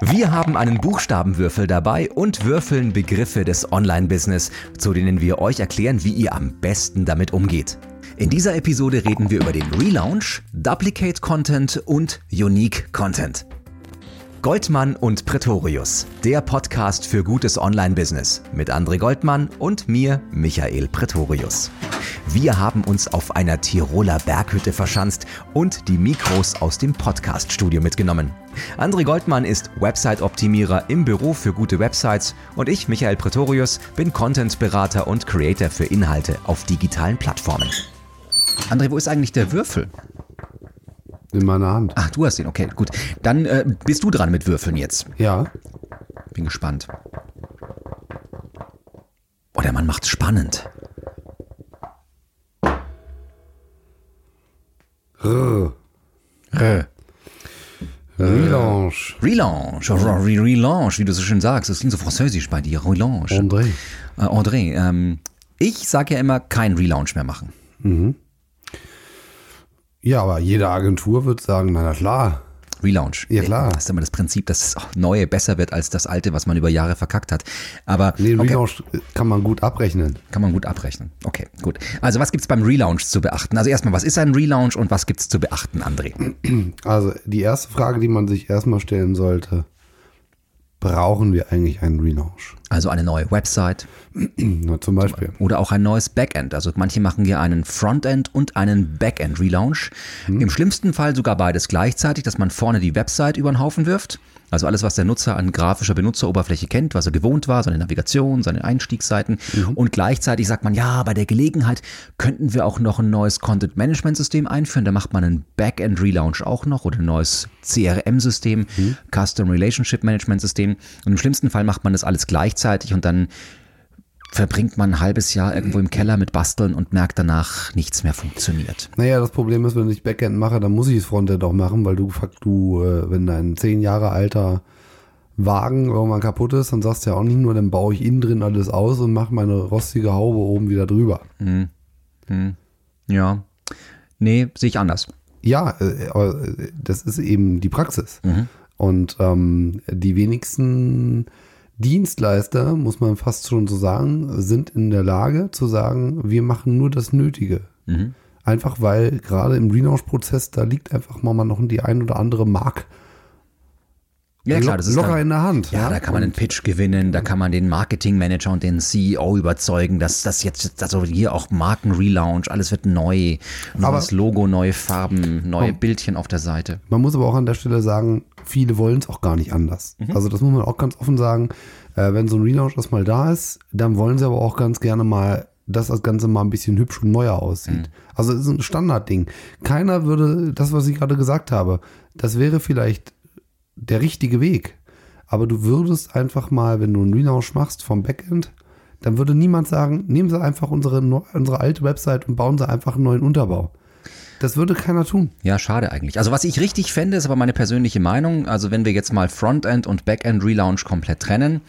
Wir haben einen Buchstabenwürfel dabei und würfeln Begriffe des Online-Business, zu denen wir euch erklären, wie ihr am besten damit umgeht. In dieser Episode reden wir über den Relaunch, Duplicate Content und Unique Content. Goldmann und Pretorius, der Podcast für gutes Online-Business mit André Goldmann und mir, Michael Pretorius. Wir haben uns auf einer Tiroler Berghütte verschanzt und die Mikros aus dem Podcast-Studio mitgenommen. André Goldmann ist Website-Optimierer im Büro für gute Websites und ich, Michael Pretorius, bin Content-Berater und Creator für Inhalte auf digitalen Plattformen. André, wo ist eigentlich der Würfel? In meiner Hand. Ach, du hast ihn, okay, gut. Dann äh, bist du dran mit Würfeln jetzt. Ja. Bin gespannt. Oh, der Mann macht's spannend. Relaunch. Relaunch, Re Relaunch, wie du so schön sagst. Das klingt so französisch bei dir. Relaunch. André. Äh, André, ähm, ich sage ja immer, kein Relaunch mehr machen. Ja, aber jede Agentur wird sagen, na, na klar. Relaunch. Ja, klar. Das ist immer das Prinzip, dass das Neue besser wird als das Alte, was man über Jahre verkackt hat. Aber Nee, okay, Relaunch kann man gut abrechnen. kann man gut abrechnen. Okay, gut. Also was gibt's beim Relaunch zu beachten? Also erstmal, was ist ein Relaunch und was gibt's zu beachten, André? Also die erste Frage, die man sich erstmal stellen sollte, brauchen wir eigentlich einen Relaunch? Also eine neue Website Na, zum Beispiel. oder auch ein neues Backend. Also manche machen ja einen Frontend und einen Backend-Relaunch. Im schlimmsten Fall sogar beides gleichzeitig, dass man vorne die Website über den Haufen wirft. Also alles, was der Nutzer an grafischer Benutzeroberfläche kennt, was er gewohnt war, seine Navigation, seine Einstiegsseiten. Und gleichzeitig sagt man, ja, bei der Gelegenheit könnten wir auch noch ein neues Content-Management-System einführen. Da macht man einen Backend-Relaunch auch noch oder ein neues CRM-System, Custom Relationship Management-System. Und im schlimmsten Fall macht man das alles gleichzeitig und dann verbringt man ein halbes Jahr irgendwo im Keller mit Basteln und merkt danach, nichts mehr funktioniert. Naja, das Problem ist, wenn ich Backend mache, dann muss ich das Frontend auch machen, weil du, du, äh, wenn dein zehn Jahre alter Wagen irgendwann kaputt ist, dann sagst du ja auch nicht nur, dann baue ich innen drin alles aus und mache meine rostige Haube oben wieder drüber. Ja. Nee, sehe ich anders. Ja, äh, aber äh, das ist eben die Praxis. Und ähm, die wenigsten Dienstleister, muss man fast schon so sagen, sind in der Lage zu sagen, wir machen nur das Nötige. Einfach weil gerade im Relaunch-Prozess, da liegt einfach mal noch die ein oder andere Mark Ja, klar, das ist locker dann, in der Hand. Ja, da kann man einen Pitch gewinnen, da kann man den Marketingmanager und den CEO überzeugen, dass das jetzt, also hier auch Markenrelaunch, alles wird neu, neues Logo, neue Farben, neue Aber- Bildchen auf der Seite. Man muss aber auch an der Stelle sagen, viele wollen es auch gar nicht anders. Mhm. Also das muss man auch ganz offen sagen. Äh, wenn so ein Relaunch erstmal da ist, dann wollen sie aber auch ganz gerne mal, dass das Ganze mal ein bisschen hübsch und neuer aussieht. Mhm. Also es ist ein Standardding. Keiner würde, das, was ich gerade gesagt habe, das wäre vielleicht der richtige Weg. Aber du würdest einfach mal, wenn du einen Relaunch machst vom Backend, dann würde niemand sagen, nehmen Sie einfach unsere, unsere alte Website und bauen Sie einfach einen neuen Unterbau. Das würde keiner tun. Ja, schade eigentlich. Also was ich richtig fände, ist aber meine persönliche Meinung. Also wenn wir jetzt mal Frontend und Backend Relaunch komplett trennen,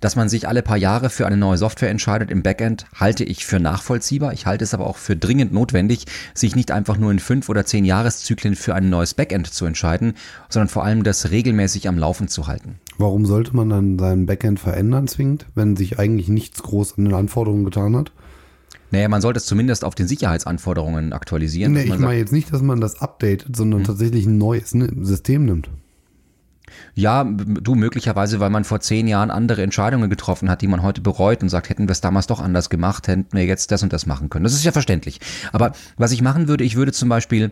dass man sich alle paar Jahre für eine neue Software entscheidet im Backend, halte ich für nachvollziehbar. Ich halte es aber auch für dringend notwendig, sich nicht einfach nur in fünf oder zehn Jahreszyklen für ein neues Backend zu entscheiden, sondern vor allem das regelmäßig am Laufen zu halten. Warum sollte man dann sein Backend verändern zwingend, wenn sich eigentlich nichts groß an den Anforderungen getan hat? Naja, man sollte es zumindest auf den Sicherheitsanforderungen aktualisieren. Nee, ich meine jetzt nicht, dass man das updatet, sondern tatsächlich ein neues ne, System nimmt. Ja, du möglicherweise, weil man vor zehn Jahren andere Entscheidungen getroffen hat, die man heute bereut und sagt, hätten wir es damals doch anders gemacht, hätten wir jetzt das und das machen können. Das ist ja verständlich. Aber was ich machen würde, ich würde zum Beispiel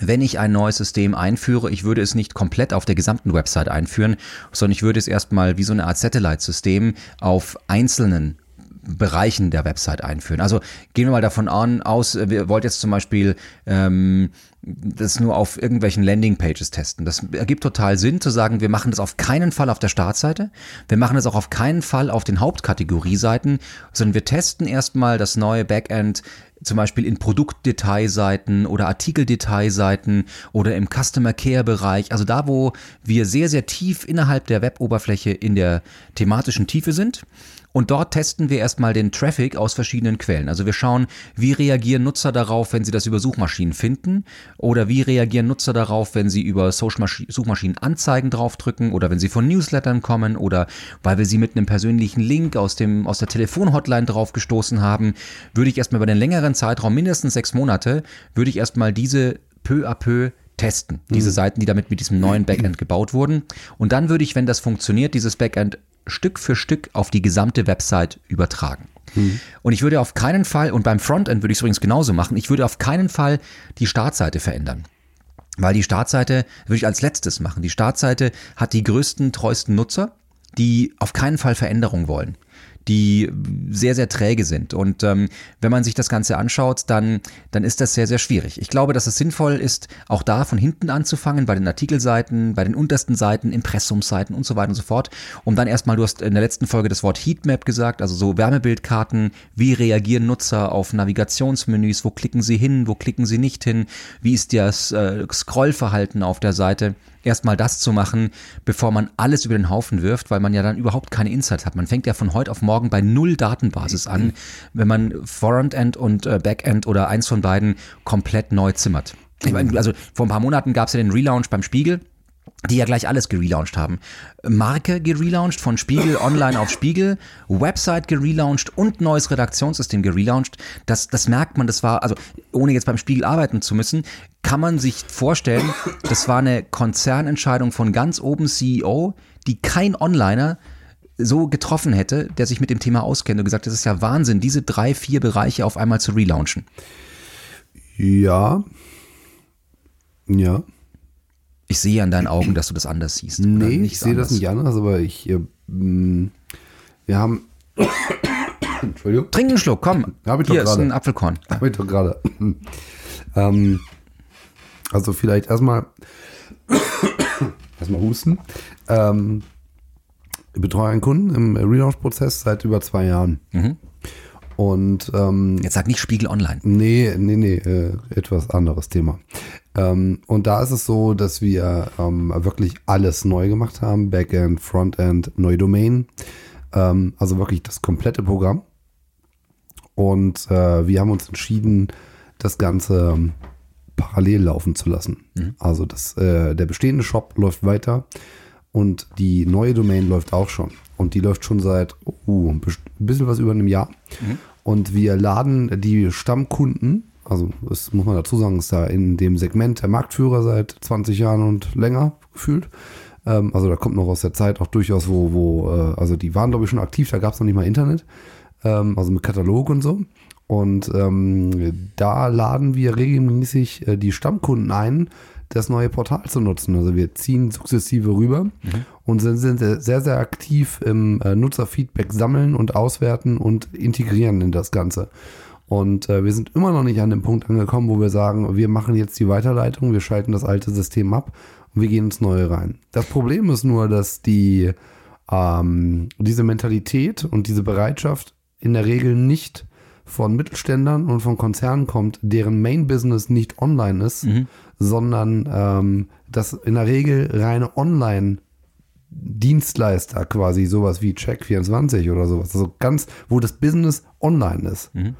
wenn ich ein neues System einführe, ich würde es nicht komplett auf der gesamten Website einführen, sondern ich würde es erstmal wie so eine Art Satellite-System auf einzelnen Bereichen der Website einführen. Also gehen wir mal davon an, aus, äh, wir wollt jetzt zum Beispiel ähm, das nur auf irgendwelchen Landingpages testen. Das ergibt total Sinn zu sagen, wir machen das auf keinen Fall auf der Startseite, wir machen das auch auf keinen Fall auf den Hauptkategorieseiten, sondern wir testen erstmal das neue Backend zum Beispiel in Produktdetailseiten oder Artikeldetailseiten oder im Customer Care Bereich, also da, wo wir sehr, sehr tief innerhalb der Weboberfläche in der thematischen Tiefe sind. Und dort testen wir erstmal den Traffic aus verschiedenen Quellen. Also wir schauen, wie reagieren Nutzer darauf, wenn sie das über Suchmaschinen finden. Oder wie reagieren Nutzer darauf, wenn sie über Suchmaschinen Anzeigen draufdrücken oder wenn sie von Newslettern kommen oder weil wir sie mit einem persönlichen Link aus, dem, aus der Telefonhotline draufgestoßen haben, würde ich erstmal über den längeren Zeitraum, mindestens sechs Monate, würde ich erstmal diese peu à peu testen. Diese mhm. Seiten, die damit mit diesem neuen Backend gebaut wurden. Und dann würde ich, wenn das funktioniert, dieses Backend Stück für Stück auf die gesamte Website übertragen. Mhm. Und ich würde auf keinen Fall, und beim Frontend würde ich es übrigens genauso machen, ich würde auf keinen Fall die Startseite verändern. Weil die Startseite würde ich als letztes machen. Die Startseite hat die größten, treuesten Nutzer, die auf keinen Fall Veränderung wollen die sehr, sehr träge sind. Und ähm, wenn man sich das Ganze anschaut, dann, dann ist das sehr, sehr schwierig. Ich glaube, dass es sinnvoll ist, auch da von hinten anzufangen, bei den Artikelseiten, bei den untersten Seiten, Impressumseiten und so weiter und so fort, um dann erstmal, du hast in der letzten Folge das Wort Heatmap gesagt, also so Wärmebildkarten, wie reagieren Nutzer auf Navigationsmenüs, wo klicken sie hin, wo klicken sie nicht hin, wie ist das äh, Scrollverhalten auf der Seite erstmal das zu machen, bevor man alles über den Haufen wirft, weil man ja dann überhaupt keine Insights hat. Man fängt ja von heute auf morgen bei null Datenbasis an, wenn man Frontend und äh, Backend oder eins von beiden komplett neu zimmert. Ich meine, also vor ein paar Monaten gab es ja den Relaunch beim Spiegel die ja gleich alles gelauncht haben. Marke gelauncht, von Spiegel Online auf Spiegel, Website gelauncht und neues Redaktionssystem gelauncht. Das, das merkt man, das war, also ohne jetzt beim Spiegel arbeiten zu müssen, kann man sich vorstellen, das war eine Konzernentscheidung von ganz oben CEO, die kein Onliner so getroffen hätte, der sich mit dem Thema auskennt und gesagt, das ist ja Wahnsinn, diese drei, vier Bereiche auf einmal zu relaunchen. Ja. Ja. Ich sehe an deinen Augen, dass du das anders siehst. Nee, ich sehe das nicht anders, aber ich, äh, wir haben. Entschuldigung. Trink einen Schluck, komm. Hab ich Hier doch ist ein Apfelkorn. Habe ich doch gerade. ähm, also vielleicht erstmal erstmal husten. Ähm, betreue einen Kunden im Relaunch-Prozess seit über zwei Jahren. Mhm. Und ähm, jetzt sag nicht Spiegel Online. Nee, nee, nee, äh, etwas anderes Thema. Ähm, und da ist es so, dass wir ähm, wirklich alles neu gemacht haben. Backend, Frontend, neue Domain. Ähm, also wirklich das komplette Programm. Und äh, wir haben uns entschieden, das Ganze ähm, parallel laufen zu lassen. Mhm. Also das, äh, der bestehende Shop läuft weiter und die neue Domain läuft auch schon. Und die läuft schon seit uh, ein bisschen was über einem Jahr. Mhm. Und wir laden die Stammkunden also das muss man dazu sagen, ist da in dem Segment der Marktführer seit 20 Jahren und länger gefühlt. Ähm, also da kommt noch aus der Zeit auch durchaus, wo, wo äh, also die waren glaube ich schon aktiv, da gab es noch nicht mal Internet, ähm, also mit Katalog und so. Und ähm, da laden wir regelmäßig äh, die Stammkunden ein, das neue Portal zu nutzen. Also wir ziehen sukzessive rüber mhm. und sind, sind, sehr, sehr aktiv im äh, Nutzerfeedback sammeln und auswerten und integrieren in das Ganze. Und äh, wir sind immer noch nicht an dem Punkt angekommen, wo wir sagen, wir machen jetzt die Weiterleitung, wir schalten das alte System ab und wir gehen ins neue rein. Das Problem ist nur, dass die ähm, diese Mentalität und diese Bereitschaft in der Regel nicht von Mittelständern und von Konzernen kommt, deren Main Business nicht online ist, mhm. sondern ähm, dass in der Regel reine Online Dienstleister quasi sowas wie Check24 oder sowas, also ganz, wo das Business online ist. Mhm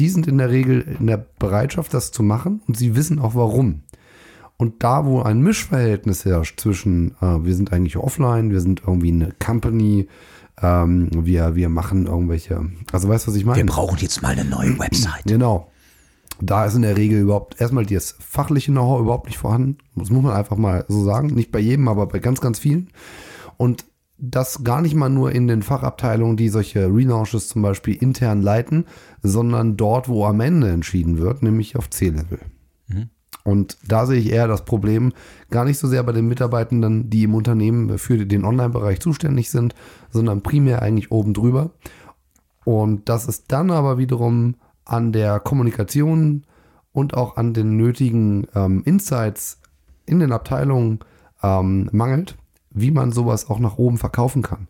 die sind in der Regel in der Bereitschaft, das zu machen und sie wissen auch warum. Und da, wo ein Mischverhältnis herrscht zwischen, äh, wir sind eigentlich offline, wir sind irgendwie eine Company, ähm, wir, wir machen irgendwelche, also weißt du, was ich meine? Wir brauchen jetzt mal eine neue Website. Genau. Da ist in der Regel überhaupt erstmal das fachliche Know-how überhaupt nicht vorhanden. Das muss man einfach mal so sagen. Nicht bei jedem, aber bei ganz, ganz vielen. Und das gar nicht mal nur in den Fachabteilungen, die solche Relaunches zum Beispiel intern leiten, sondern dort, wo am Ende entschieden wird, nämlich auf C-Level. Und da sehe ich eher das Problem gar nicht so sehr bei den Mitarbeitenden, die im Unternehmen für den Online-Bereich zuständig sind, sondern primär eigentlich oben drüber. Und das ist dann aber wiederum an der Kommunikation und auch an den nötigen ähm, Insights in den Abteilungen ähm, mangelt wie man sowas auch nach oben verkaufen kann.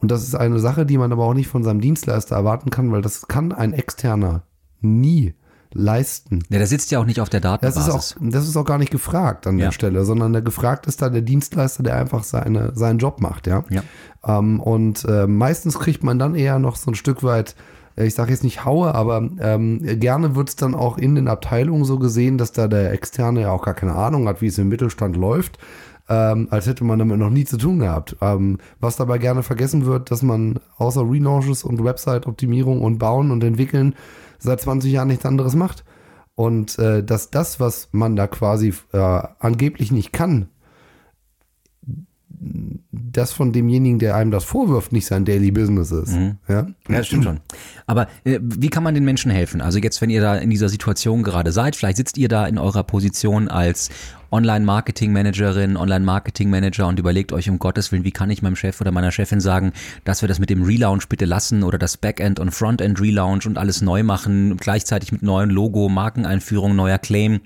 Und das ist eine Sache, die man aber auch nicht von seinem Dienstleister erwarten kann, weil das kann ein externer nie leisten. Ja, der sitzt ja auch nicht auf der Datenbasis. Das ist auch, das ist auch gar nicht gefragt an ja. der Stelle, sondern der gefragt ist da der Dienstleister, der einfach seine, seinen Job macht, ja. ja. Ähm, und äh, meistens kriegt man dann eher noch so ein Stück weit ich sage jetzt nicht haue, aber ähm, gerne wird es dann auch in den Abteilungen so gesehen, dass da der Externe ja auch gar keine Ahnung hat, wie es im Mittelstand läuft. Ähm, als hätte man damit noch nie zu tun gehabt. Ähm, was dabei gerne vergessen wird, dass man außer Relaunches und Website-Optimierung und Bauen und Entwickeln seit 20 Jahren nichts anderes macht. Und äh, dass das, was man da quasi äh, angeblich nicht kann, das von demjenigen, der einem das vorwirft, nicht sein Daily Business ist. Mhm. Ja? ja, das stimmt schon. Aber äh, wie kann man den Menschen helfen? Also jetzt, wenn ihr da in dieser Situation gerade seid, vielleicht sitzt ihr da in eurer Position als Online-Marketing-Managerin, Online-Marketing-Manager und überlegt euch um Gottes Willen, wie kann ich meinem Chef oder meiner Chefin sagen, dass wir das mit dem Relaunch bitte lassen oder das Backend und Frontend Relaunch und alles neu machen, gleichzeitig mit neuen Logo, Markeneinführung, neuer Claim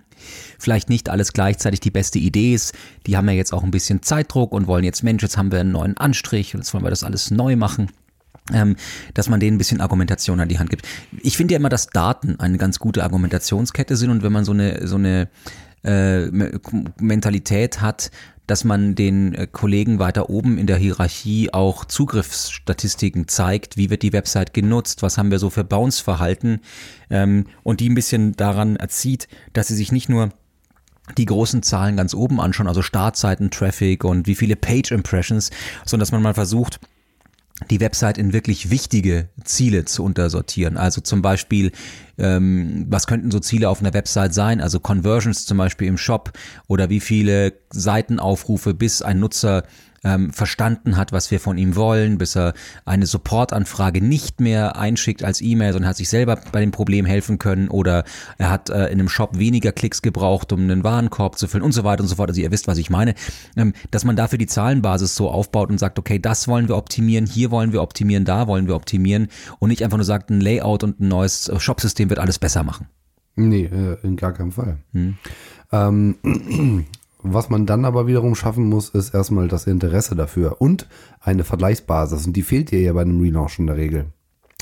vielleicht nicht alles gleichzeitig die beste Idee ist. Die haben ja jetzt auch ein bisschen Zeitdruck und wollen jetzt, Mensch, jetzt haben wir einen neuen Anstrich und jetzt wollen wir das alles neu machen. Ähm, dass man denen ein bisschen Argumentation an die Hand gibt. Ich finde ja immer, dass Daten eine ganz gute Argumentationskette sind und wenn man so eine, so eine äh, Mentalität hat, dass man den äh, Kollegen weiter oben in der Hierarchie auch Zugriffsstatistiken zeigt, wie wird die Website genutzt, was haben wir so für Bounce-Verhalten? Ähm, und die ein bisschen daran erzieht, dass sie sich nicht nur die großen Zahlen ganz oben anschauen, also Startseiten, Traffic und wie viele Page Impressions, sondern dass man mal versucht, die Website in wirklich wichtige Ziele zu untersortieren. Also zum Beispiel, ähm, was könnten so Ziele auf einer Website sein? Also Conversions zum Beispiel im Shop oder wie viele Seitenaufrufe, bis ein Nutzer ähm, verstanden hat, was wir von ihm wollen, bis er eine Supportanfrage nicht mehr einschickt als E-Mail, sondern hat sich selber bei dem Problem helfen können oder er hat äh, in einem Shop weniger Klicks gebraucht, um einen Warenkorb zu füllen und so weiter und so fort. Also ihr wisst, was ich meine. Ähm, dass man dafür die Zahlenbasis so aufbaut und sagt, okay, das wollen wir optimieren, hier wollen wir optimieren, da wollen wir optimieren und nicht einfach nur sagt, ein Layout und ein neues Shopsystem wird alles besser machen. Nee, äh, in gar keinem Fall. Hm. Ähm, Was man dann aber wiederum schaffen muss, ist erstmal das Interesse dafür und eine Vergleichsbasis. Und die fehlt dir ja bei einem Relaunch in der Regel.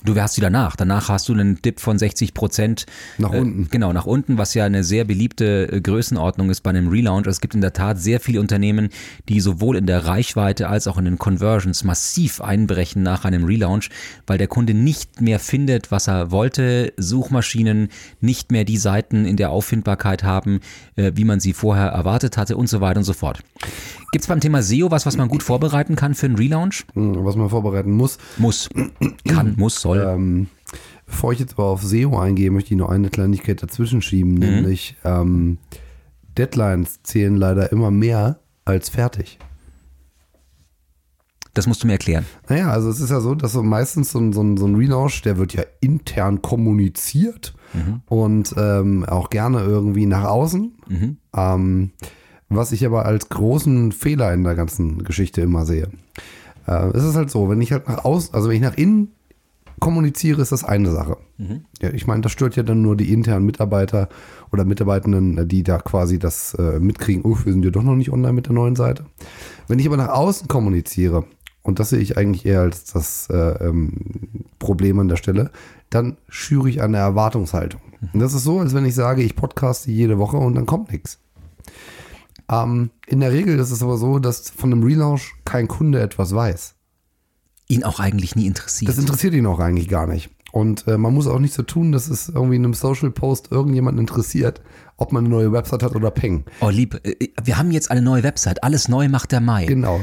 Du wärst wieder nach. Danach hast du einen Dip von 60 Prozent. Nach äh, unten. Genau, nach unten, was ja eine sehr beliebte äh, Größenordnung ist bei einem Relaunch. Es gibt in der Tat sehr viele Unternehmen, die sowohl in der Reichweite als auch in den Conversions massiv einbrechen nach einem Relaunch, weil der Kunde nicht mehr findet, was er wollte. Suchmaschinen nicht mehr die Seiten in der Auffindbarkeit haben, äh, wie man sie vorher erwartet hatte und so weiter und so fort. Gibt es beim Thema SEO was, was man gut vorbereiten kann für einen Relaunch? Hm, was man vorbereiten muss. Muss. Kann, muss, soll. Ähm, bevor ich jetzt aber auf SEO eingehe, möchte ich noch eine Kleinigkeit dazwischen schieben, mhm. nämlich ähm, Deadlines zählen leider immer mehr als fertig. Das musst du mir erklären. Naja, also es ist ja so, dass so meistens so ein, so ein, so ein Relaunch, der wird ja intern kommuniziert mhm. und ähm, auch gerne irgendwie nach außen. Mhm. Ähm, was ich aber als großen Fehler in der ganzen Geschichte immer sehe. Äh, es ist halt so, wenn ich halt nach außen, also wenn ich nach innen kommuniziere, ist das eine Sache. Mhm. Ja, ich meine, das stört ja dann nur die internen Mitarbeiter oder Mitarbeitenden, die da quasi das äh, mitkriegen, oh, wir sind ja doch noch nicht online mit der neuen Seite. Wenn ich aber nach außen kommuniziere, und das sehe ich eigentlich eher als das äh, ähm, Problem an der Stelle, dann schüre ich eine Erwartungshaltung. Mhm. Und das ist so, als wenn ich sage, ich podcaste jede Woche und dann kommt nichts. Ähm, in der Regel ist es aber so, dass von einem Relaunch kein Kunde etwas weiß. Ihn auch eigentlich nie interessiert. Das interessiert ihn auch eigentlich gar nicht. Und äh, man muss auch nicht so tun, dass es irgendwie in einem Social Post irgendjemanden interessiert, ob man eine neue Website hat oder Peng. Oh, lieb, äh, wir haben jetzt eine neue Website. Alles neu macht der Mai. Genau.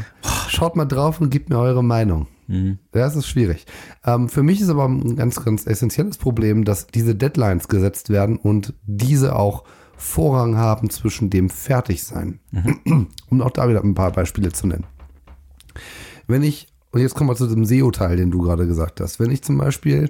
Schaut mal drauf und gebt mir eure Meinung. Mhm. Das ist schwierig. Ähm, für mich ist aber ein ganz, ganz essentielles Problem, dass diese Deadlines gesetzt werden und diese auch Vorrang haben zwischen dem Fertigsein. Mhm. Um auch da wieder ein paar Beispiele zu nennen. Wenn ich, und jetzt kommen wir zu dem SEO-Teil, den du gerade gesagt hast, wenn ich zum Beispiel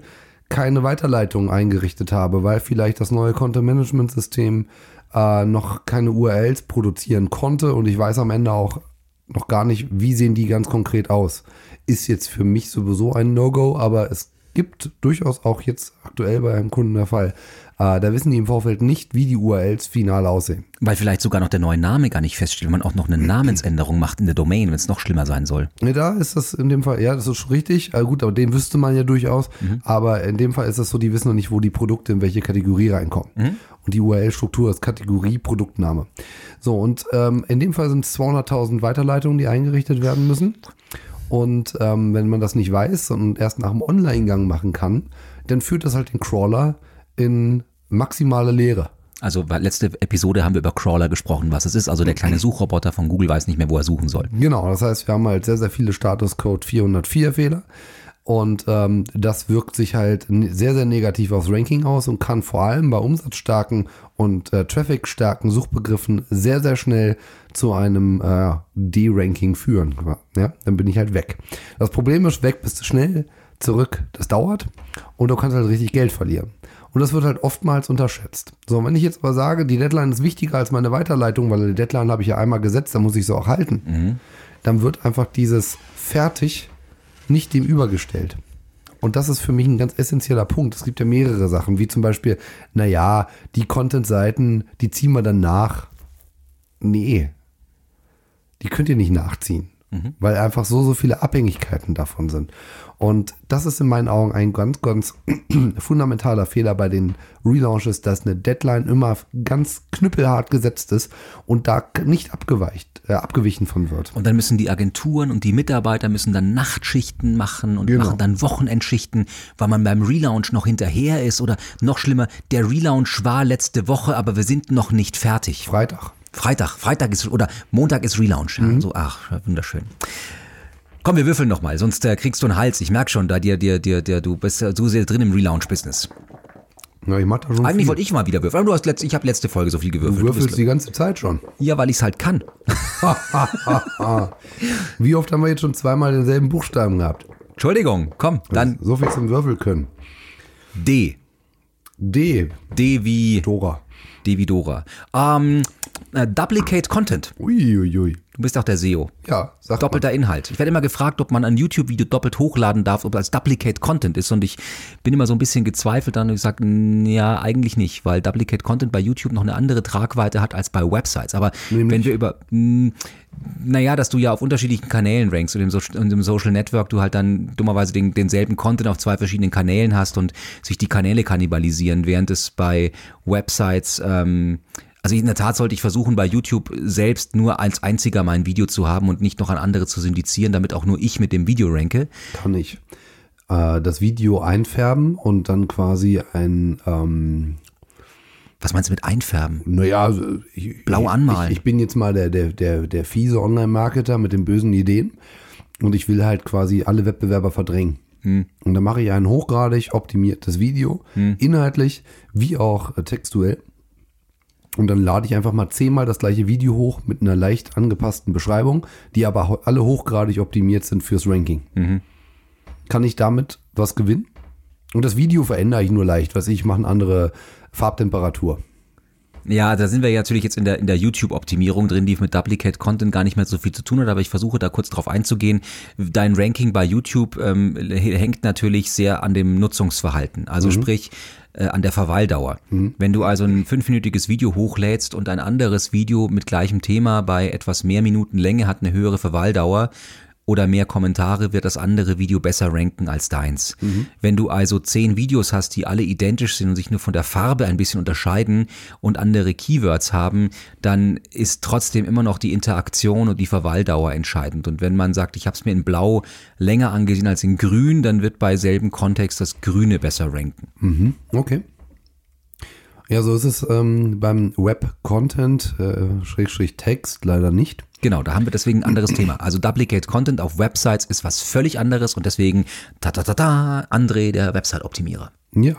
keine Weiterleitung eingerichtet habe, weil vielleicht das neue Content-Management-System äh, noch keine URLs produzieren konnte und ich weiß am Ende auch noch gar nicht, wie sehen die ganz konkret aus, ist jetzt für mich sowieso ein No-Go, aber es gibt durchaus auch jetzt aktuell bei einem Kunden der Fall. Äh, da wissen die im Vorfeld nicht, wie die URLs final aussehen. Weil vielleicht sogar noch der neue Name gar nicht feststeht, wenn man auch noch eine Namensänderung macht in der Domain, wenn es noch schlimmer sein soll. Ja, da ist das in dem Fall, ja, das ist richtig. Äh, gut, aber den wüsste man ja durchaus. Mhm. Aber in dem Fall ist das so, die wissen noch nicht, wo die Produkte in welche Kategorie reinkommen. Mhm. Und die URL-Struktur ist Kategorie Produktname. So, und ähm, in dem Fall sind es 200.000 Weiterleitungen, die eingerichtet werden müssen. Und ähm, wenn man das nicht weiß und erst nach dem Online-Gang machen kann, dann führt das halt den Crawler in maximale Leere. Also letzte Episode haben wir über Crawler gesprochen, was es ist. Also der kleine Suchroboter von Google weiß nicht mehr, wo er suchen soll. Genau, das heißt, wir haben halt sehr, sehr viele Status Code 404 Fehler. Und ähm, das wirkt sich halt sehr, sehr negativ aufs Ranking aus und kann vor allem bei umsatzstarken und äh, trafficstarken Suchbegriffen sehr, sehr schnell zu einem äh, D-Ranking führen. Ja, dann bin ich halt weg. Das Problem ist, weg bist du schnell, zurück, das dauert und du kannst halt richtig Geld verlieren. Und das wird halt oftmals unterschätzt. So, wenn ich jetzt aber sage, die Deadline ist wichtiger als meine Weiterleitung, weil die Deadline habe ich ja einmal gesetzt, dann muss ich sie auch halten, mhm. dann wird einfach dieses fertig nicht dem übergestellt. Und das ist für mich ein ganz essentieller Punkt. Es gibt ja mehrere Sachen, wie zum Beispiel, naja, die Content-Seiten, die ziehen wir dann nach. Nee, die könnt ihr nicht nachziehen, mhm. weil einfach so, so viele Abhängigkeiten davon sind. Und das ist in meinen Augen ein ganz, ganz fundamentaler Fehler bei den Relaunches, dass eine Deadline immer ganz knüppelhart gesetzt ist und da nicht abgeweicht, äh, abgewichen von wird. Und dann müssen die Agenturen und die Mitarbeiter müssen dann Nachtschichten machen und genau. machen dann Wochenendschichten, weil man beim Relaunch noch hinterher ist oder noch schlimmer, der Relaunch war letzte Woche, aber wir sind noch nicht fertig. Freitag. Freitag, Freitag ist oder Montag ist Relaunch. Ja, mhm. So, ach, wunderschön. Komm, wir würfeln nochmal, sonst äh, kriegst du einen Hals. Ich merk schon, da dir, dir, dir, dir, du bist so sehr drin im Relaunch-Business. Ja, ich mach da schon Eigentlich wollte ich mal wieder würfeln. Aber du hast letzt, ich habe letzte Folge so viel gewürfelt. Du würfelst du die ganze Zeit schon. Ja, weil ich es halt kann. Wie oft haben wir jetzt schon zweimal denselben Buchstaben gehabt? Entschuldigung, komm, dann. So viel zum Würfel können. D. D. D wie. Dora. D wie Dora. Ähm, äh, Duplicate Content. Uiuiui. Ui, ui. Du bist auch der SEO. Ja, sag Doppelter mal. Inhalt. Ich werde immer gefragt, ob man ein YouTube-Video doppelt hochladen darf, ob das Duplicate Content ist. Und ich bin immer so ein bisschen gezweifelt dann und ich sage, ja, eigentlich nicht, weil Duplicate Content bei YouTube noch eine andere Tragweite hat als bei Websites. Aber Nämlich? wenn wir über, mh, naja, dass du ja auf unterschiedlichen Kanälen rankst und im, so und im Social Network du halt dann dummerweise den, denselben Content auf zwei verschiedenen Kanälen hast und sich die Kanäle kannibalisieren, während es bei Websites ähm, also in der Tat sollte ich versuchen, bei YouTube selbst nur als einziger mein Video zu haben und nicht noch an andere zu syndizieren, damit auch nur ich mit dem Video ranke. Kann ich. Äh, das Video einfärben und dann quasi ein ähm was meinst du mit einfärben? Naja, also ich, blau anmalen. Ich, ich, bin jetzt mal der, der, der, der fiese Online-Marketer mit den bösen Ideen und ich will halt quasi alle Wettbewerber verdrängen. Hm. Und dann mache ich ein hochgradig optimiertes Video, hm. inhaltlich wie auch textuell. Und dann lade ich einfach mal zehnmal das gleiche Video hoch mit einer leicht angepassten Beschreibung, die aber alle hochgradig optimiert sind fürs Ranking. Mhm. Kann ich damit was gewinnen? Und das Video verändere ich nur leicht, was ich mache eine andere Farbtemperatur. Ja, da sind wir ja natürlich jetzt in der, in der YouTube-Optimierung drin, die mit Duplicate Content gar nicht mehr so viel zu tun hat, aber ich versuche da kurz drauf einzugehen. Dein Ranking bei YouTube ähm, hängt natürlich sehr an dem Nutzungsverhalten. Also mhm. sprich, äh, an der Verweildauer. Mhm. Wenn du also ein fünfminütiges Video hochlädst und ein anderes Video mit gleichem Thema bei etwas mehr Minuten Länge hat eine höhere Verweildauer, oder mehr Kommentare wird das andere Video besser ranken als deins. Mhm. Wenn du also zehn Videos hast, die alle identisch sind und sich nur von der Farbe ein bisschen unterscheiden und andere Keywords haben, dann ist trotzdem immer noch die Interaktion und die Verweildauer entscheidend. Und wenn man sagt, ich habe es mir in Blau länger angesehen als in Grün, dann wird bei selben Kontext das Grüne besser ranken. Mhm. Okay. Ja, so ist es ähm, beim Web-Content, äh, Schrägstrich Text leider nicht. Genau, da haben wir deswegen ein anderes Thema. Also Duplicate Content auf Websites ist was völlig anderes und deswegen ta ta ta ta André, der Website-Optimierer. Ja.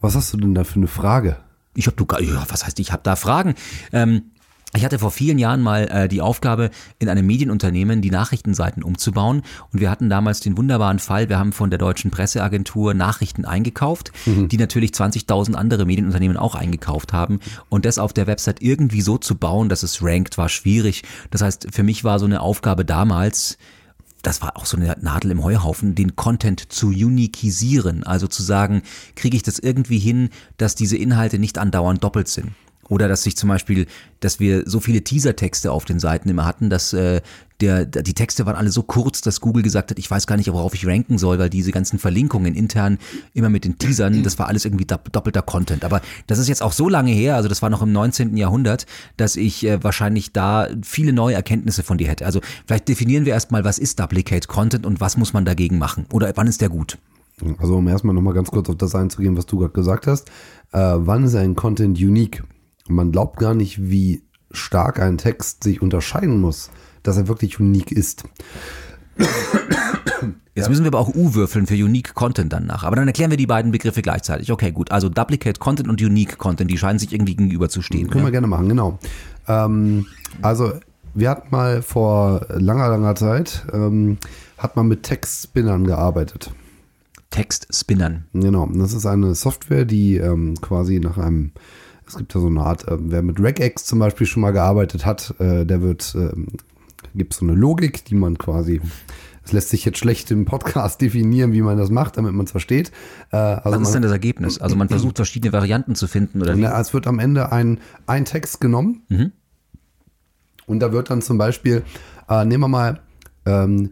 Was hast du denn da für eine Frage? Ich habe du ja, was heißt, ich habe da Fragen. Ähm, ich hatte vor vielen Jahren mal äh, die Aufgabe, in einem Medienunternehmen die Nachrichtenseiten umzubauen. Und wir hatten damals den wunderbaren Fall, wir haben von der deutschen Presseagentur Nachrichten eingekauft, mhm. die natürlich 20.000 andere Medienunternehmen auch eingekauft haben. Und das auf der Website irgendwie so zu bauen, dass es rankt, war schwierig. Das heißt, für mich war so eine Aufgabe damals, das war auch so eine Nadel im Heuhaufen, den Content zu unikisieren. Also zu sagen, kriege ich das irgendwie hin, dass diese Inhalte nicht andauernd doppelt sind. Oder dass sich zum Beispiel, dass wir so viele Teasertexte auf den Seiten immer hatten, dass äh, der, die Texte waren alle so kurz, dass Google gesagt hat, ich weiß gar nicht, worauf ich ranken soll, weil diese ganzen Verlinkungen intern immer mit den Teasern, das war alles irgendwie doppelter Content. Aber das ist jetzt auch so lange her, also das war noch im 19. Jahrhundert, dass ich äh, wahrscheinlich da viele neue Erkenntnisse von dir hätte. Also vielleicht definieren wir erstmal, was ist Duplicate Content und was muss man dagegen machen? Oder wann ist der gut? Also um erstmal nochmal ganz kurz auf das einzugehen, was du gerade gesagt hast. Äh, wann ist ein Content unique? Man glaubt gar nicht, wie stark ein Text sich unterscheiden muss, dass er wirklich unique ist. Jetzt müssen wir aber auch U würfeln für Unique Content dann nach. Aber dann erklären wir die beiden Begriffe gleichzeitig. Okay, gut. Also Duplicate Content und Unique Content, die scheinen sich irgendwie gegenüberzustehen. Können wir gerne machen, genau. Ähm, also wir hatten mal vor langer, langer Zeit, ähm, hat man mit Textspinnern gearbeitet. Textspinnern. Genau. Das ist eine Software, die ähm, quasi nach einem es gibt ja so eine Art, äh, wer mit Regex zum Beispiel schon mal gearbeitet hat, äh, der wird, äh, gibt so eine Logik, die man quasi, es lässt sich jetzt schlecht im Podcast definieren, wie man das macht, damit man es versteht. Äh, also Was ist denn das Ergebnis? Also man versucht verschiedene Varianten zu finden oder wie? Na, es wird am Ende ein, ein Text genommen mhm. und da wird dann zum Beispiel, äh, nehmen wir mal, ähm,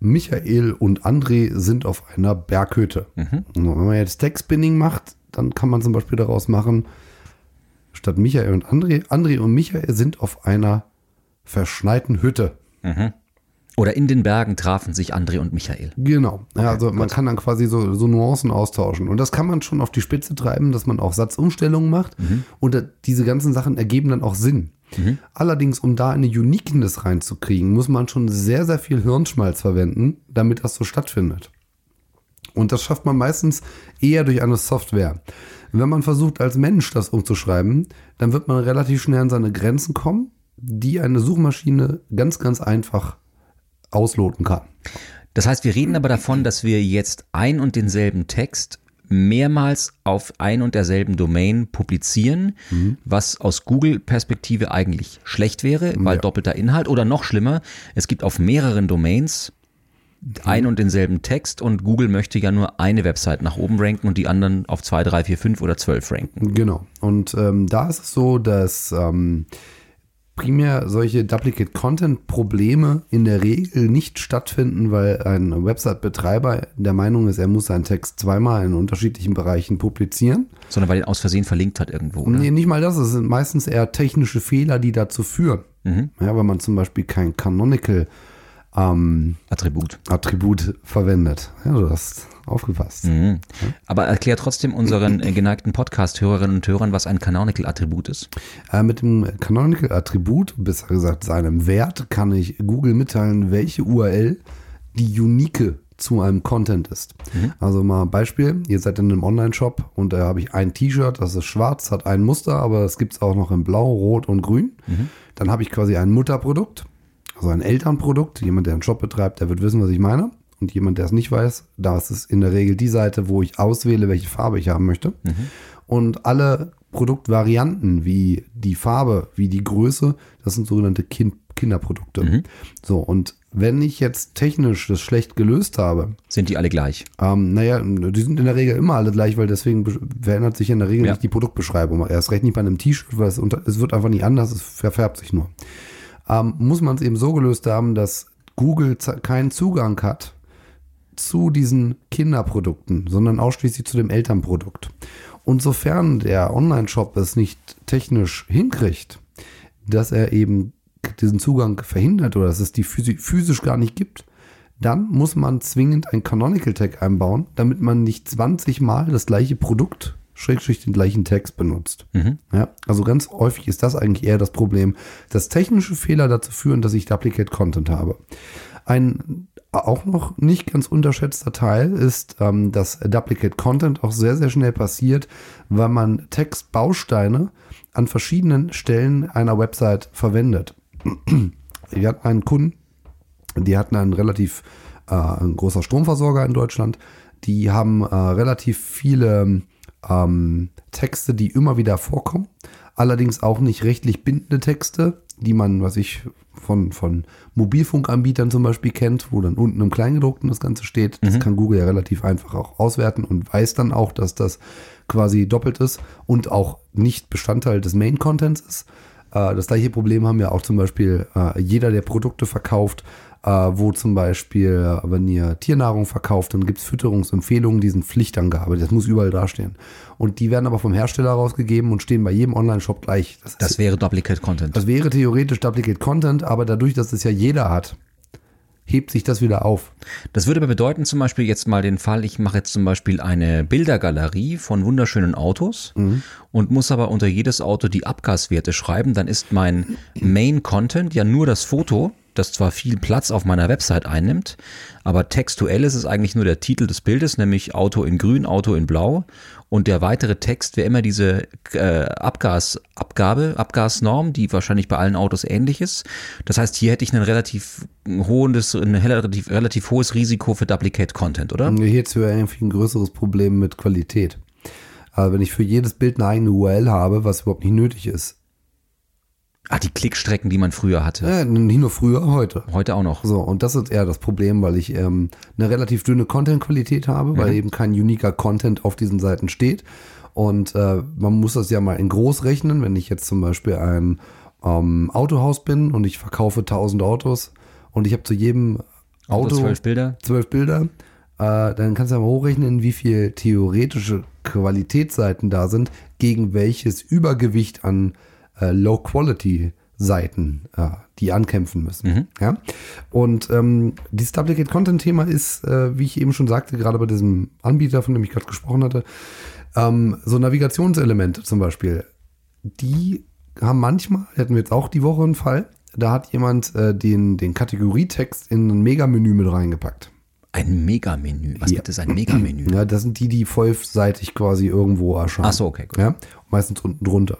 Michael und André sind auf einer Berghütte. Mhm. Wenn man jetzt Textspinning macht, dann kann man zum Beispiel daraus machen, statt Michael und André. André und Michael sind auf einer verschneiten Hütte. Mhm. Oder in den Bergen trafen sich André und Michael. Genau. Okay, also man gut. kann dann quasi so, so, Nuancen austauschen. Und das kann man schon auf die Spitze treiben, dass man auch Satzumstellungen macht. Mhm. Und diese ganzen Sachen ergeben dann auch Sinn. Mhm. Allerdings, um da eine Uniqueness reinzukriegen, muss man schon sehr, sehr viel Hirnschmalz verwenden, damit das so stattfindet. Und das schafft man meistens eher durch eine Software. Wenn man versucht, als Mensch das umzuschreiben, dann wird man relativ schnell an seine Grenzen kommen, die eine Suchmaschine ganz, ganz einfach ausloten kann. Das heißt, wir reden aber davon, dass wir jetzt ein und denselben Text mehrmals auf ein und derselben Domain publizieren, mhm. was aus Google-Perspektive eigentlich schlecht wäre, weil ja. doppelter Inhalt oder noch schlimmer, es gibt auf mehreren Domains ein und denselben Text und Google möchte ja nur eine Website nach oben ranken und die anderen auf zwei, drei, vier, fünf oder zwölf ranken. Genau. Und ähm, da ist es so, dass ähm, primär solche Duplicate Content Probleme in der Regel nicht stattfinden, weil ein Website-Betreiber der Meinung ist, er muss seinen Text zweimal in unterschiedlichen Bereichen publizieren. Sondern weil er ihn aus Versehen verlinkt hat irgendwo. Oder? Nee, nicht mal das. Es sind meistens eher technische Fehler, die dazu führen. Mhm. Ja, wenn man zum Beispiel kein Canonical ähm, Attribut. Attribut verwendet. Ja, du hast aufgepasst. Mhm. Aber erklär trotzdem unseren äh, geneigten Podcast-Hörerinnen und Hörern, was ein Canonical-Attribut ist. Äh, mit dem Canonical-Attribut, besser gesagt seinem Wert, kann ich Google mitteilen, welche URL die unique zu einem Content ist. Mhm. Also mal ein Beispiel, ihr seid in einem Online-Shop und da habe ich ein T-Shirt, das ist schwarz, hat ein Muster, aber das gibt es auch noch in blau, rot und grün. Mhm. Dann habe ich quasi ein Mutterprodukt also ein Elternprodukt. Jemand, der einen Shop betreibt, der wird wissen, was ich meine. Und jemand, der es nicht weiß, da ist es in der Regel die Seite, wo ich auswähle, welche Farbe ich haben möchte. Mhm. Und alle Produktvarianten, wie die Farbe, wie die Größe, das sind sogenannte kind Kinderprodukte. Mhm. So, und wenn ich jetzt technisch das schlecht gelöst habe. Sind die alle gleich? Ähm, naja, die sind in der Regel immer alle gleich, weil deswegen verändert sich in der Regel ja. nicht die Produktbeschreibung. Erst recht nicht bei einem T-Shirt, weil es, unter, es wird einfach nicht anders, es verfärbt sich nur ähm, muss man es eben so gelöst haben, dass Google keinen Zugang hat zu diesen Kinderprodukten, sondern ausschließlich zu dem Elternprodukt. Und sofern der Online-Shop es nicht technisch hinkriegt, dass er eben diesen Zugang verhindert oder dass es die physisch gar nicht gibt, dann muss man zwingend ein Canonical Tag einbauen, damit man nicht 20 Mal das gleiche Produkt Schrägstrich den gleichen Text benutzt. Mhm. Ja, also ganz häufig ist das eigentlich eher das Problem, dass technische Fehler dazu führen, dass ich Duplicate Content habe. Ein auch noch nicht ganz unterschätzter Teil ist, ähm, dass Duplicate Content auch sehr, sehr schnell passiert, weil man Textbausteine an verschiedenen Stellen einer Website verwendet. Wir hatten einen Kunden, die hatten einen relativ äh, ein großer Stromversorger in Deutschland. Die haben äh, relativ viele ähm, Texte, die immer wieder vorkommen. Allerdings auch nicht rechtlich bindende Texte, die man, was ich von, von Mobilfunkanbietern zum Beispiel kennt, wo dann unten im Kleingedruckten das Ganze steht. Das kann Google ja relativ einfach auch auswerten und weiß dann auch, dass das quasi doppelt ist und auch nicht Bestandteil des Main-Contents ist. Äh, Das gleiche Problem haben ja auch zum Beispiel äh, jeder, der Produkte verkauft, äh, wo zum Beispiel, wenn ihr Tiernahrung verkauft, dann gibt es Fütterungsempfehlungen, die sind Pflichtangabe. Das muss überall dastehen. Und die werden aber vom Hersteller rausgegeben und stehen bei jedem Online-Shop gleich. Das, Das wäre Duplicate Content. das wäre theoretisch Duplicate Content, aber dadurch, dass es ja jeder hat, hebt sich das wieder auf. Das würde aber bedeuten, zum Beispiel jetzt mal den Fall, ich mache jetzt zum Beispiel eine Bildergalerie von wunderschönen Autos und muss aber unter jedes Auto die Abgaswerte schreiben, dann ist mein Main Content ja nur das Foto, das zwar viel Platz auf meiner Website einnimmt, aber textuell ist es eigentlich nur der Titel des Bildes, nämlich Auto in grün, Auto in blau und der weitere Text wäre immer diese äh, Abgasabgabe, Abgasnorm, die wahrscheinlich bei allen Autos ähnlich ist. Das heißt, hier hätte ich ein relativ hohes, ein relativ, relativ hohes Risiko für Duplicate Content, oder? Hierzu wäre irgendwie ein größeres Problem mit Qualität. Also wenn ich für jedes Bild eine eigene URL habe, was überhaupt nicht nötig ist. Ah, die Klickstrecken, die man früher hatte. Äh, nicht nur früher, heute. Heute auch noch. So, und das ist eher das Problem, weil ich ähm, eine relativ dünne Content-Qualität habe, weil eben kein uniker Content auf diesen Seiten steht. Und äh, man muss das ja mal in groß rechnen, wenn ich jetzt zum Beispiel ein ähm, Autohaus bin und ich verkaufe 1000 Autos und ich habe zu jedem Auto zwölf Bilder. zwölf Bilder, äh, dann kannst du ja mal hochrechnen, wie viel theoretische Qualitätsseiten da sind, gegen welches Übergewicht an äh, Low-Quality-Seiten, äh, die ankämpfen müssen. Ja? Und ähm, dieses Duplicate-Content-Thema ist, äh, wie ich eben schon sagte, gerade bei diesem Anbieter, von dem ich gerade gesprochen hatte, ähm, so Navigationselemente zum Beispiel, die haben manchmal, hatten wir jetzt auch die Woche einen Fall, da hat jemand äh, den, den Kategorietext in ein Megamenü mit reingepackt. Ein Megamenü. Was Ja. gibt es ein Megamenü? Ja, das sind die, die vollseitig quasi irgendwo erscheinen. Ach so, okay, gut. Ja, meistens unten drunter.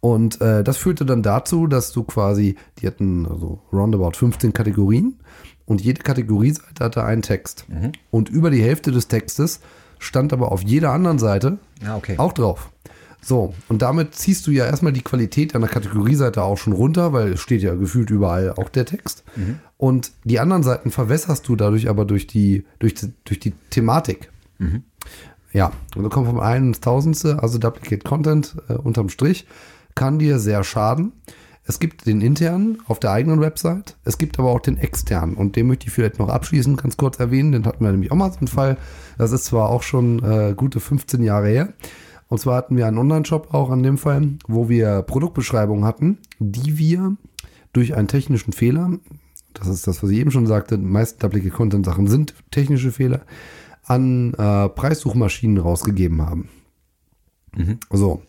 Und äh, das führte dann dazu, dass du quasi, die hatten also roundabout 15 Kategorien und jede Kategorieseite hatte einen Text. Mhm. Und über die Hälfte des Textes stand aber auf jeder anderen Seite Ah, okay. auch drauf. So, und damit ziehst du ja erstmal die Qualität einer Kategorieseite auch schon runter, weil es steht ja gefühlt überall auch der Text. Und die anderen Seiten verwässerst du dadurch aber durch die, durch die, durch die Thematik. Ja, und da kommt vom einen ins Tausendste, also Duplicate Content äh, unterm Strich, kann dir sehr schaden. Es gibt den internen auf der eigenen Website, es gibt aber auch den externen und den möchte ich vielleicht noch abschließend ganz kurz erwähnen, den hatten wir nämlich auch mal so einen Fall. Das ist zwar auch schon äh, gute 15 Jahre her. Und zwar hatten wir einen Online-Shop auch an dem Fall, wo wir Produktbeschreibungen hatten, die wir durch einen technischen Fehler, das ist das, was ich eben schon sagte, die meisten Duplicate Content Sachen sind technische Fehler, an äh, Preissuchmaschinen rausgegeben haben. So.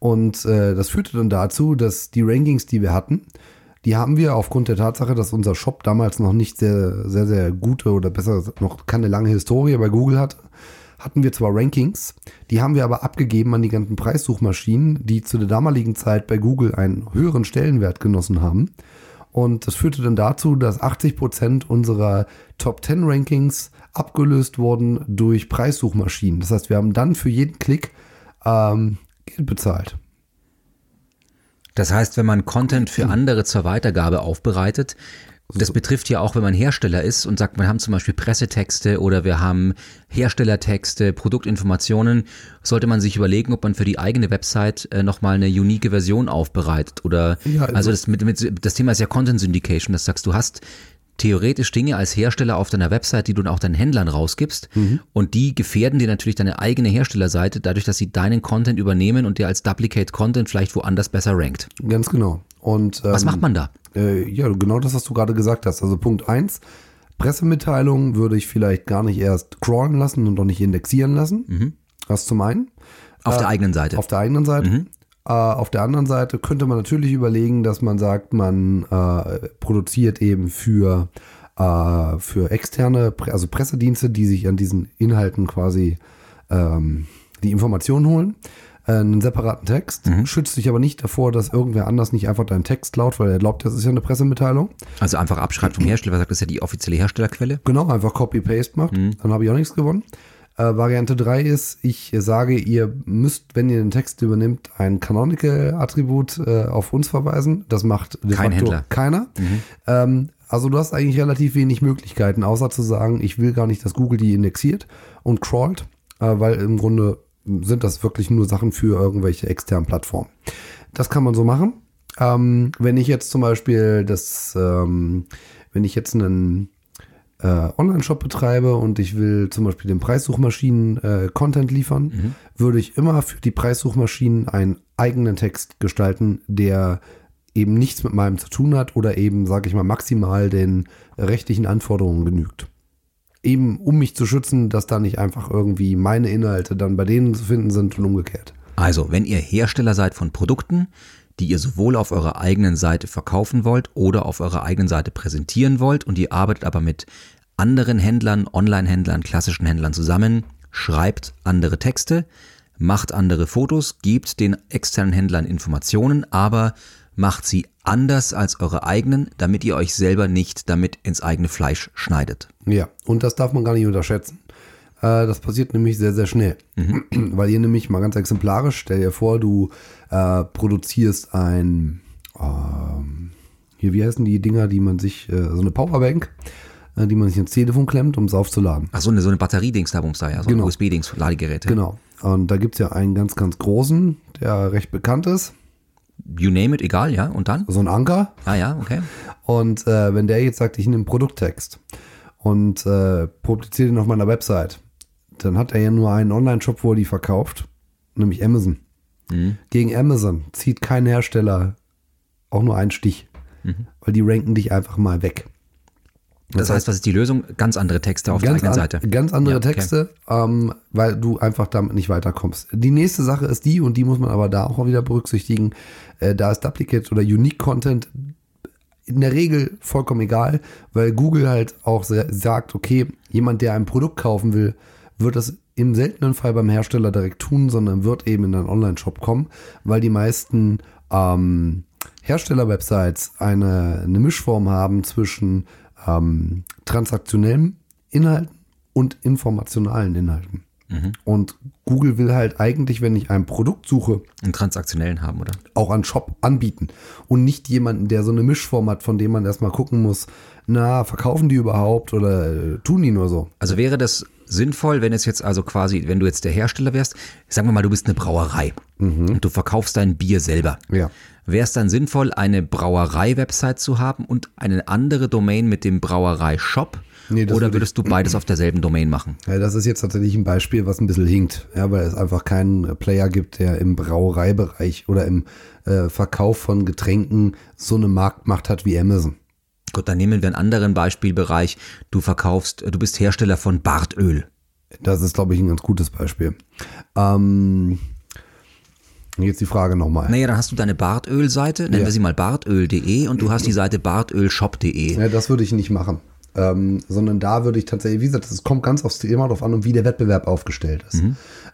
Und äh, das führte dann dazu, dass die Rankings, die wir hatten, die haben wir aufgrund der Tatsache, dass unser Shop damals noch nicht sehr, sehr, sehr gute oder besser noch keine lange Historie bei Google hatte, hatten wir zwar Rankings, die haben wir aber abgegeben an die ganzen Preissuchmaschinen, die zu der damaligen Zeit bei Google einen höheren Stellenwert genossen haben. Und das führte dann dazu, dass 80 Prozent unserer Top 10 Rankings abgelöst wurden durch Preissuchmaschinen. Das heißt, wir haben dann für jeden Klick ähm, Geld bezahlt. Das heißt, wenn man Content für andere zur Weitergabe aufbereitet, das betrifft ja auch, wenn man Hersteller ist und sagt, wir haben zum Beispiel Pressetexte oder wir haben Herstellertexte, Produktinformationen, sollte man sich überlegen, ob man für die eigene Website äh, nochmal eine unique Version aufbereitet. Oder Ja, also- also, das, mit, mit, das Thema ist ja Content Syndication, das sagst du hast theoretisch Dinge als Hersteller auf deiner Website, die du dann auch deinen Händlern rausgibst und die gefährden dir natürlich deine eigene Herstellerseite, dadurch, dass sie deinen Content übernehmen und dir als Duplicate Content vielleicht woanders besser rankt. Ganz genau. Und, ähm, Was macht man da? Äh, ja, genau das, was du gerade gesagt hast. Also Punkt eins: Pressemitteilungen würde ich vielleicht gar nicht erst crawlen lassen und auch nicht indexieren lassen. Das zum einen. Auf der eigenen Seite. Auf der eigenen Seite. Äh, auf der anderen Seite könnte man natürlich überlegen, dass man sagt, man äh, produziert eben für, äh, für externe, also Pressedienste, die sich an diesen Inhalten quasi ähm, die Informationen holen, äh, einen separaten Text, schützt dich aber nicht davor, dass irgendwer anders nicht einfach deinen Text klaut, weil er glaubt, das ist ja eine Pressemitteilung. Also einfach abschreibt vom Hersteller, sagt, das ist ja die offizielle Herstellerquelle. Genau, einfach Copy-Paste macht. Dann habe ich auch nichts gewonnen. Äh, Variante 3 ist, ich sage, ihr müsst, wenn ihr den Text übernimmt, ein Canonical-Attribut äh, auf uns verweisen. Das macht de Kein Händler. keiner. Ähm, also du hast eigentlich relativ wenig Möglichkeiten, außer zu sagen, ich will gar nicht, dass Google die indexiert und crawlt, äh, weil im Grunde sind das wirklich nur Sachen für irgendwelche externen Plattformen. Das kann man so machen. Ähm, wenn ich jetzt zum Beispiel das, ähm, wenn ich jetzt einen äh, Online-Shop betreibe und ich will zum Beispiel den Preissuchmaschinen äh, Content liefern, würde ich immer für die Preissuchmaschinen einen eigenen Text gestalten, der eben nichts mit meinem zu tun hat oder eben, sage ich mal, maximal den rechtlichen Anforderungen genügt. Eben um mich zu schützen, dass da nicht einfach irgendwie meine Inhalte dann bei denen zu finden sind und umgekehrt. Also, wenn ihr Hersteller seid von Produkten, die ihr sowohl auf eurer eigenen Seite verkaufen wollt oder auf eurer eigenen Seite präsentieren wollt und ihr arbeitet aber mit anderen Händlern, Online-Händlern, klassischen Händlern zusammen, schreibt andere Texte, macht andere Fotos, gebt den externen Händlern Informationen, aber macht sie anders als eure eigenen, damit ihr euch selber nicht damit ins eigene Fleisch schneidet. Ja, und das darf man gar nicht unterschätzen. Äh, das passiert nämlich sehr, sehr schnell. Weil ihr nämlich mal ganz exemplarisch, stell dir vor, du äh, produzierst ein, ähm, hier, wie heißen die Dinger, die man sich, äh, so eine Powerbank, äh, die man sich ins Telefon klemmt, um es aufzuladen. Ach so eine, so eine Batteriedings da, da, ja, so Genau. ein USB-Dings, Ladegeräte. Genau. Und da gibt es ja einen ganz, ganz großen, der recht bekannt ist, You name it, egal, ja, und dann? so ein Anker. Ah ja, okay. Und äh, wenn der jetzt sagt, ich nehme einen Produkttext und äh, publiziere den auf meiner Website, dann hat er ja nur einen Online-Shop, wo er die verkauft, nämlich Amazon. Gegen Amazon zieht kein Hersteller auch nur einen Stich, weil die ranken dich einfach mal weg. Das, heißt, was ist die Lösung? Ganz andere Texte auf der eigenen an, Seite. ganz andere Ja, okay. Texte, ähm, weil du einfach damit nicht weiterkommst. Die nächste Sache ist die, und die muss man aber da auch wieder berücksichtigen, äh, da ist Duplicate oder Unique Content in der Regel vollkommen egal, weil Google halt auch sa- sagt, okay, jemand, der ein Produkt kaufen will, wird das im seltenen Fall beim Hersteller direkt tun, sondern wird eben in einen Online-Shop kommen, weil die meisten ähm, Hersteller-Websites eine, eine Mischform haben zwischen ähm, transaktionellen Inhalten und informationalen Inhalten. Und Google will halt eigentlich, wenn ich ein Produkt suche, Einen transaktionellen haben, oder? auch an Shop anbieten und nicht jemanden, der so eine Mischform hat, von dem man erstmal gucken muss, na, verkaufen die überhaupt oder äh, tun die nur so? Also wäre das sinnvoll, wenn es jetzt also quasi, wenn du jetzt der Hersteller wärst, sagen wir mal, du bist eine Brauerei und du verkaufst dein Bier selber. Ja. Wäre es dann sinnvoll, eine Brauerei-Website zu haben und eine andere Domain mit dem Brauerei-Shop? Nee, Oder würde würdest du beides auf derselben Domain machen? Ja, das ist jetzt tatsächlich ein Beispiel, was ein bisschen hinkt, ja, weil es einfach keinen Player gibt, der im Brauereibereich oder im äh, Verkauf von Getränken so eine Marktmacht hat wie Amazon. Gut, dann nehmen wir einen anderen Beispielbereich. Du verkaufst, du bist Hersteller von Bartöl. Das ist, glaube ich, ein ganz gutes Beispiel. Ähm, jetzt die Frage nochmal. Naja, dann hast du deine Bartöl-Seite, nennen Ja. wir sie mal bartöl.de und du hast die Seite bartölshop.de. Ja, das würde ich nicht machen. Ähm, sondern da würde ich tatsächlich, wie gesagt, es kommt ganz aufs Thema drauf an und wie der Wettbewerb aufgestellt ist.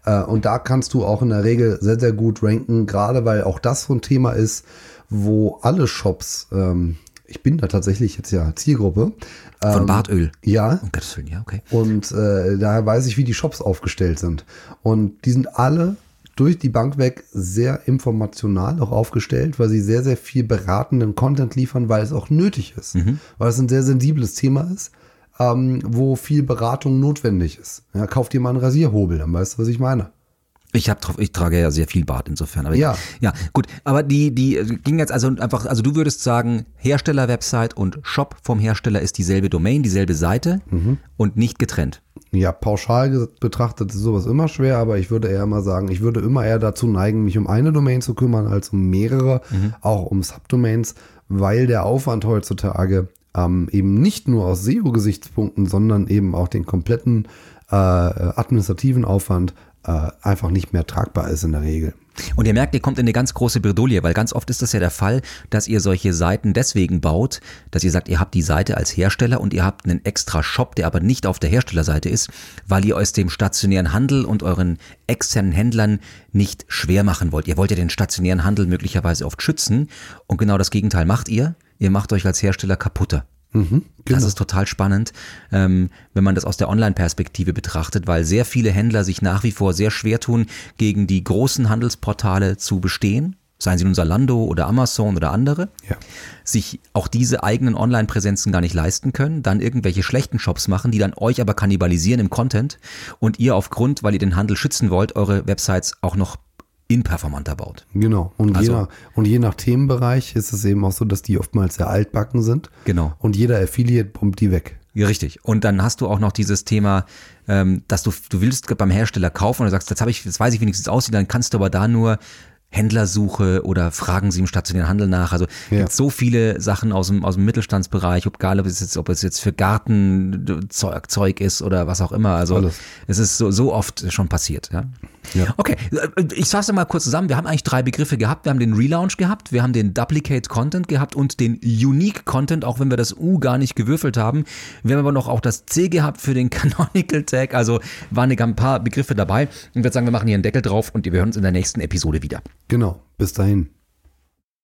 Äh, und da kannst du auch in der Regel sehr, sehr gut ranken, gerade weil auch das so ein Thema ist, wo alle Shops, ähm, ich bin da tatsächlich jetzt ja Zielgruppe. Von ähm, Bartöl. Ja, Um Gottes Willen, ja, okay. und äh, daher weiß ich, wie die Shops aufgestellt sind. Und die sind alle durch die Bank weg sehr informational auch aufgestellt, weil sie sehr, sehr viel beratenden Content liefern, weil es auch nötig ist. Weil es ein sehr sensibles Thema ist, ähm, wo viel Beratung notwendig ist. Ja, kauf dir mal einen Rasierhobel, dann weißt du, was ich meine. Ich hab, drauf- ich trage ja sehr viel Bart insofern. Aber Ja. ja, gut. Aber die, die ging jetzt also einfach, also du würdest sagen, Hersteller-Website und Shop vom Hersteller ist dieselbe Domain, dieselbe Seite Mhm. und nicht getrennt. Ja, pauschal betrachtet ist sowas immer schwer, aber ich würde eher mal sagen, ich würde immer eher dazu neigen, mich um eine Domain zu kümmern, als um mehrere, auch um Subdomains, weil der Aufwand heutzutage ähm, eben nicht nur aus SEO-Gesichtspunkten, sondern eben auch den kompletten äh, administrativen Aufwand äh, einfach nicht mehr tragbar ist in der Regel. Und ihr merkt, ihr kommt in eine ganz große Bredouille, weil ganz oft ist das ja der Fall, dass ihr solche Seiten deswegen baut, dass ihr sagt, ihr habt die Seite als Hersteller und ihr habt einen extra Shop, der aber nicht auf der Herstellerseite ist, weil ihr euch dem stationären Handel und euren externen Händlern nicht schwer machen wollt. Ihr wollt ja den stationären Handel möglicherweise oft schützen und genau das Gegenteil macht ihr. Ihr macht euch als Hersteller kaputter. Mhm, genau. Das ist total spannend, ähm, wenn man das aus der Online-Perspektive betrachtet, weil sehr viele Händler sich nach wie vor sehr schwer tun, gegen die großen Handelsportale zu bestehen seien sie nun Salando oder Amazon oder andere, ja. sich auch diese eigenen Online-Präsenzen gar nicht leisten können, dann irgendwelche schlechten Shops machen, die dann euch aber kannibalisieren im Content und ihr aufgrund, weil ihr den Handel schützen wollt, eure Websites auch noch inperformanter baut. Genau. Und, also, je nach, und je nach Themenbereich ist es eben auch so, dass die oftmals sehr altbacken sind. Genau. Und jeder Affiliate pumpt die weg. Ja, richtig. Und dann hast du auch noch dieses Thema, ähm, dass du, du willst beim Hersteller kaufen und du sagst, jetzt habe ich, jetzt weiß ich wenigstens aussieht, dann kannst du aber da nur Händlersuche oder fragen Sie im stationären Handel nach. Also ja. gibt so viele Sachen aus dem, aus dem Mittelstandsbereich, egal ob es jetzt, ob es jetzt für Gartenzeug ist oder was auch immer. Also Alles. es ist so, so oft schon passiert. Ja? Ja. Okay, ich fasse mal kurz zusammen. Wir haben eigentlich drei Begriffe gehabt. Wir haben den Relaunch gehabt, wir haben den Duplicate Content gehabt und den Unique Content, auch wenn wir das U gar nicht gewürfelt haben. Wir haben aber noch auch das C gehabt für den Canonical Tag. Also waren ein paar Begriffe dabei. Und ich würde sagen, wir machen hier einen Deckel drauf und wir hören uns in der nächsten Episode wieder. Genau, bis dahin.